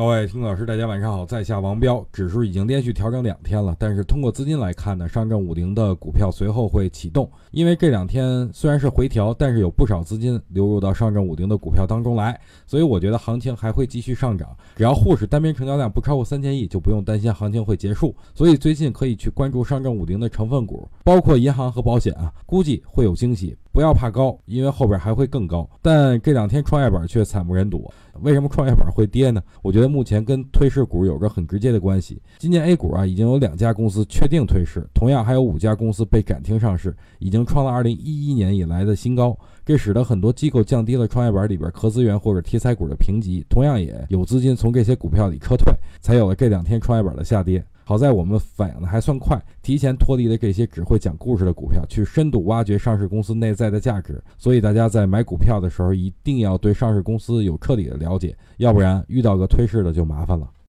各位听老师，大家晚上好，在下王彪。指数已经连续调整两天了，但是通过资金来看呢，上证五零的股票随后会启动。因为这两天虽然是回调，但是有不少资金流入到上证五零的股票当中来，所以我觉得行情还会继续上涨。只要沪市单边成交量不超过三千亿，就不用担心行情会结束。所以最近可以去关注上证五零的成分股，包括银行和保险啊，估计会有惊喜。不要怕高，因为后边还会更高。但这两天创业板却惨不忍睹。为什么创业板会跌呢？我觉得目前跟退市股有着很直接的关系。今年 A 股啊，已经有两家公司确定退市，同样还有五家公司被暂停上市，已经创了二零一一年以来的新高。这使得很多机构降低了创业板里边壳资源或者题材股的评级，同样也有资金从这些股票里撤退，才有了这两天创业板的下跌。好在我们反应的还算快，提前脱离了这些只会讲故事的股票，去深度挖掘上市公司内在的价值。所以大家在买股票的时候，一定要对上市公司有彻底的了解，要不然遇到个退市的就麻烦了。